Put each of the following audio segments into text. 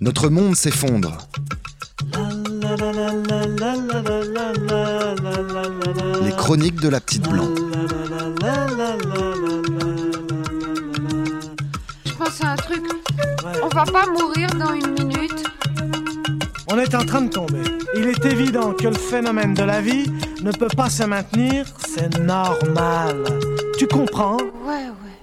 Notre monde s'effondre. Les chroniques de la petite blanc. Je pense à un truc. On va pas mourir dans une minute. On est en train de tomber. Il est évident que le phénomène de la vie ne peut pas se maintenir, c'est normal. Tu comprends? Ouais, ouais.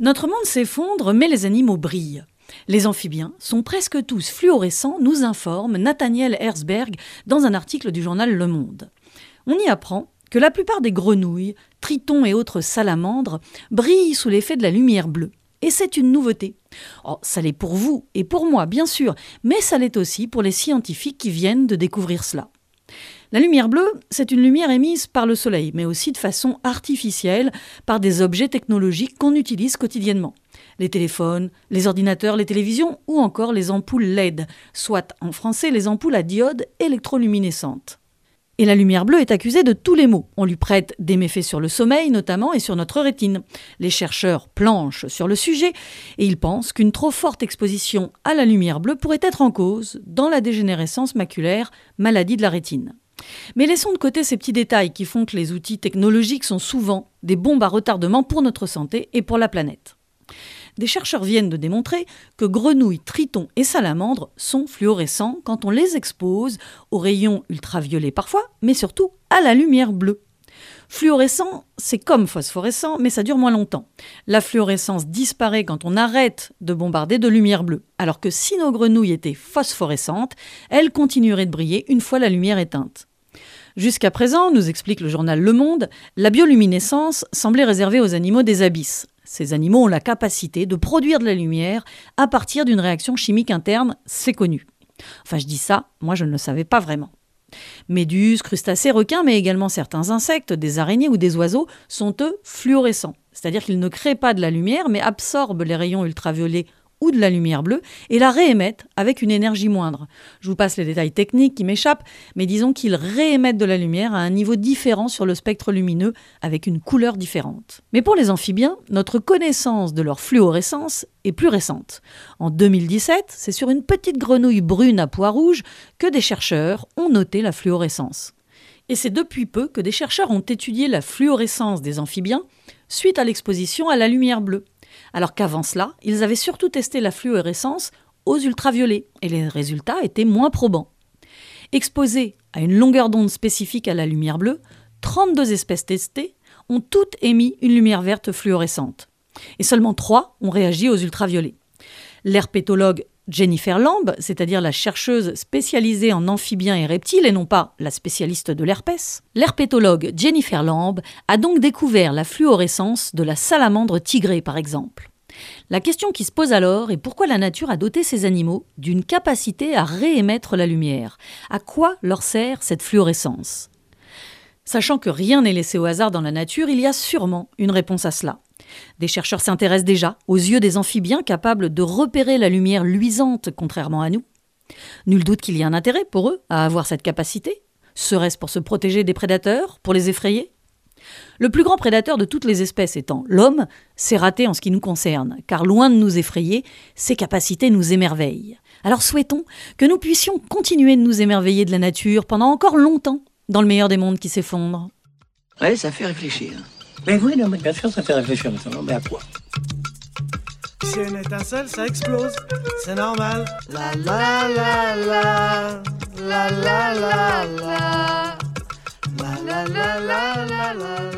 Notre monde s'effondre, mais les animaux brillent. Les amphibiens sont presque tous fluorescents, nous informe Nathaniel Herzberg dans un article du journal Le Monde. On y apprend que la plupart des grenouilles, tritons et autres salamandres brillent sous l'effet de la lumière bleue. Et c'est une nouveauté. Oh, ça l'est pour vous et pour moi, bien sûr, mais ça l'est aussi pour les scientifiques qui viennent de découvrir cela. La lumière bleue, c'est une lumière émise par le Soleil, mais aussi de façon artificielle par des objets technologiques qu'on utilise quotidiennement. Les téléphones, les ordinateurs, les télévisions ou encore les ampoules LED, soit en français les ampoules à diode électroluminescentes. Et la lumière bleue est accusée de tous les maux. On lui prête des méfaits sur le sommeil notamment et sur notre rétine. Les chercheurs planchent sur le sujet et ils pensent qu'une trop forte exposition à la lumière bleue pourrait être en cause dans la dégénérescence maculaire, maladie de la rétine. Mais laissons de côté ces petits détails qui font que les outils technologiques sont souvent des bombes à retardement pour notre santé et pour la planète. Des chercheurs viennent de démontrer que grenouilles, tritons et salamandres sont fluorescents quand on les expose aux rayons ultraviolets parfois, mais surtout à la lumière bleue. Fluorescent, c'est comme phosphorescent, mais ça dure moins longtemps. La fluorescence disparaît quand on arrête de bombarder de lumière bleue, alors que si nos grenouilles étaient phosphorescentes, elles continueraient de briller une fois la lumière éteinte. Jusqu'à présent, nous explique le journal Le Monde, la bioluminescence semblait réservée aux animaux des abysses. Ces animaux ont la capacité de produire de la lumière à partir d'une réaction chimique interne, c'est connu. Enfin, je dis ça, moi je ne le savais pas vraiment. Méduses, crustacés, requins, mais également certains insectes, des araignées ou des oiseaux sont eux fluorescents. C'est-à-dire qu'ils ne créent pas de la lumière, mais absorbent les rayons ultraviolets ou de la lumière bleue et la réémettent avec une énergie moindre. Je vous passe les détails techniques qui m'échappent, mais disons qu'ils réémettent de la lumière à un niveau différent sur le spectre lumineux avec une couleur différente. Mais pour les amphibiens, notre connaissance de leur fluorescence est plus récente. En 2017, c'est sur une petite grenouille brune à pois rouge que des chercheurs ont noté la fluorescence. Et c'est depuis peu que des chercheurs ont étudié la fluorescence des amphibiens suite à l'exposition à la lumière bleue alors qu'avant cela, ils avaient surtout testé la fluorescence aux ultraviolets, et les résultats étaient moins probants. Exposées à une longueur d'onde spécifique à la lumière bleue, 32 espèces testées ont toutes émis une lumière verte fluorescente, et seulement 3 ont réagi aux ultraviolets. L'herpétologue Jennifer Lamb, c'est-à-dire la chercheuse spécialisée en amphibiens et reptiles et non pas la spécialiste de l'herpès, l'herpétologue Jennifer Lamb a donc découvert la fluorescence de la salamandre tigrée par exemple. La question qui se pose alors est pourquoi la nature a doté ces animaux d'une capacité à réémettre la lumière? À quoi leur sert cette fluorescence? Sachant que rien n'est laissé au hasard dans la nature, il y a sûrement une réponse à cela. Des chercheurs s'intéressent déjà aux yeux des amphibiens capables de repérer la lumière luisante contrairement à nous. Nul doute qu'il y a un intérêt pour eux à avoir cette capacité. Serait-ce pour se protéger des prédateurs, pour les effrayer? Le plus grand prédateur de toutes les espèces étant l'homme, c'est raté en ce qui nous concerne, car loin de nous effrayer, ses capacités nous émerveillent. Alors souhaitons que nous puissions continuer de nous émerveiller de la nature pendant encore longtemps, dans le meilleur des mondes qui s'effondre. Ouais, ça fait réfléchir. Mais oui, non, mais bien sûr, ça fait réfléchir. Mais à quoi? Si une étincelle, ça explose. C'est normal. La la la la. La la la la. La la la la la la.